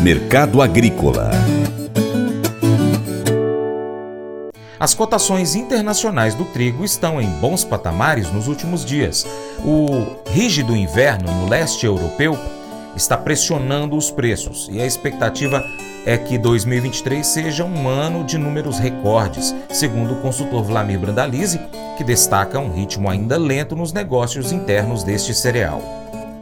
Mercado Agrícola As cotações internacionais do trigo estão em bons patamares nos últimos dias. O rígido inverno no leste europeu está pressionando os preços e a expectativa é que 2023 seja um ano de números recordes, segundo o consultor Vlamir Brandalize, que destaca um ritmo ainda lento nos negócios internos deste cereal.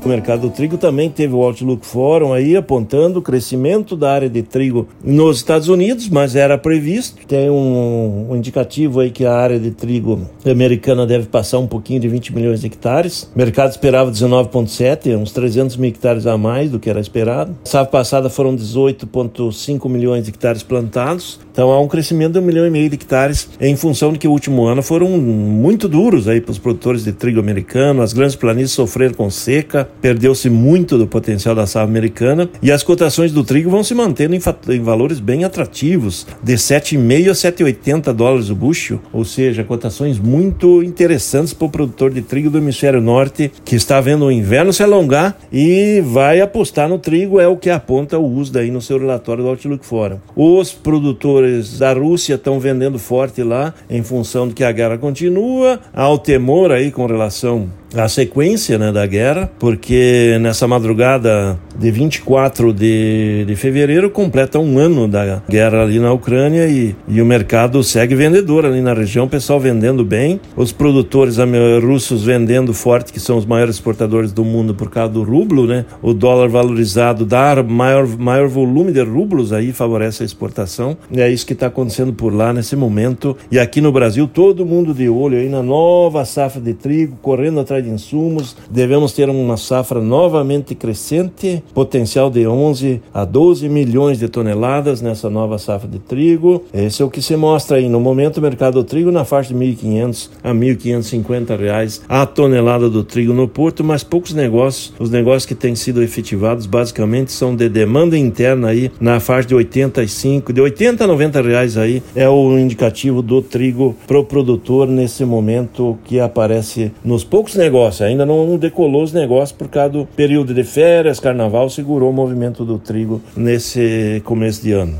O mercado do trigo também teve o Outlook Forum aí apontando o crescimento da área de trigo nos Estados Unidos, mas era previsto. Tem um, um, indicativo aí que a área de trigo americana deve passar um pouquinho de 20 milhões de hectares. O mercado esperava 19,7, uns 300 mil hectares a mais do que era esperado. Sábado passada foram 18,5 milhões de hectares plantados. Então há um crescimento de um milhão e meio de hectares em função de que o último ano foram muito duros aí para os produtores de trigo americano. As grandes planícies sofreram com seca, perdeu-se muito do potencial da safra americana e as cotações do trigo vão se mantendo em, em valores bem atrativos, de 7,5 a 7,80 dólares o bushel, ou seja, cotações muito interessantes para o produtor de trigo do hemisfério norte que está vendo o inverno se alongar e vai apostar no trigo, é o que aponta o USDA aí no seu relatório do Outlook Forum. Os produtores da Rússia estão vendendo forte lá em função de que a guerra continua, há o temor aí com relação a sequência né, da guerra, porque nessa madrugada de 24 de, de fevereiro completa um ano da guerra ali na Ucrânia e, e o mercado segue vendedor ali na região, o pessoal vendendo bem, os produtores russos vendendo forte, que são os maiores exportadores do mundo por causa do rublo, né? O dólar valorizado dá maior, maior volume de rublos aí favorece a exportação. E é isso que está acontecendo por lá nesse momento. E aqui no Brasil, todo mundo de olho aí na nova safra de trigo, correndo atrás de insumos. Devemos ter uma safra novamente crescente, potencial de 11 a 12 milhões de toneladas nessa nova safra de trigo. Esse é o que se mostra aí no momento o mercado do trigo na faixa de 1.500 a 1.550 reais a tonelada do trigo no porto, mas poucos negócios. Os negócios que têm sido efetivados basicamente são de demanda interna aí na faixa de 85, de 80 a 90 reais aí é o indicativo do trigo pro produtor nesse momento que aparece nos poucos negócios ainda não decolou os negócios por causa do período de férias, carnaval, segurou o movimento do trigo nesse começo de ano.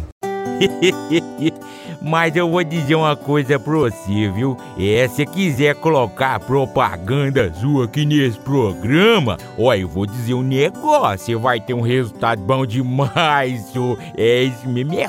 Mas eu vou dizer uma coisa pra você, viu? É, se quiser colocar propaganda sua aqui nesse programa, ó, eu vou dizer um negócio, você vai ter um resultado bom demais, senhor. É isso mesmo, é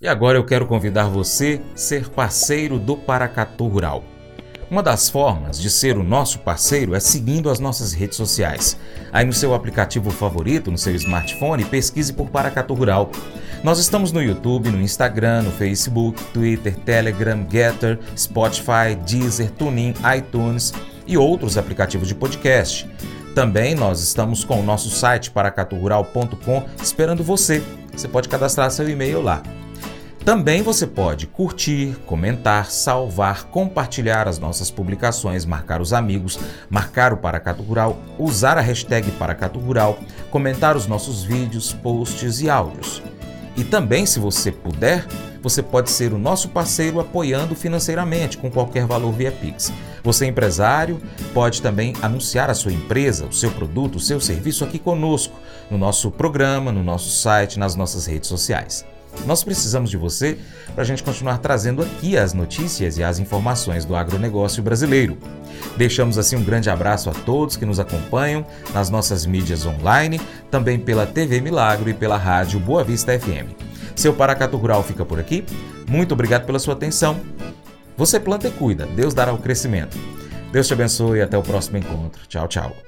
E agora eu quero convidar você a ser parceiro do Paracatu Rural. Uma das formas de ser o nosso parceiro é seguindo as nossas redes sociais. Aí no seu aplicativo favorito, no seu smartphone, pesquise por Paracatu Rural. Nós estamos no YouTube, no Instagram, no Facebook, Twitter, Telegram, Getter, Spotify, Deezer, TuneIn, iTunes e outros aplicativos de podcast. Também nós estamos com o nosso site paracaturural.com esperando você. Você pode cadastrar seu e-mail lá. Também você pode curtir, comentar, salvar, compartilhar as nossas publicações, marcar os amigos, marcar o Paracato Rural, usar a hashtag Paracato Rural, comentar os nossos vídeos, posts e áudios. E também, se você puder, você pode ser o nosso parceiro apoiando financeiramente com qualquer valor via Pix. Você é empresário, pode também anunciar a sua empresa, o seu produto, o seu serviço aqui conosco, no nosso programa, no nosso site, nas nossas redes sociais. Nós precisamos de você para a gente continuar trazendo aqui as notícias e as informações do agronegócio brasileiro. Deixamos assim um grande abraço a todos que nos acompanham nas nossas mídias online, também pela TV Milagro e pela rádio Boa Vista FM. Seu Paracato Rural fica por aqui. Muito obrigado pela sua atenção. Você planta e cuida, Deus dará o crescimento. Deus te abençoe e até o próximo encontro. Tchau, tchau.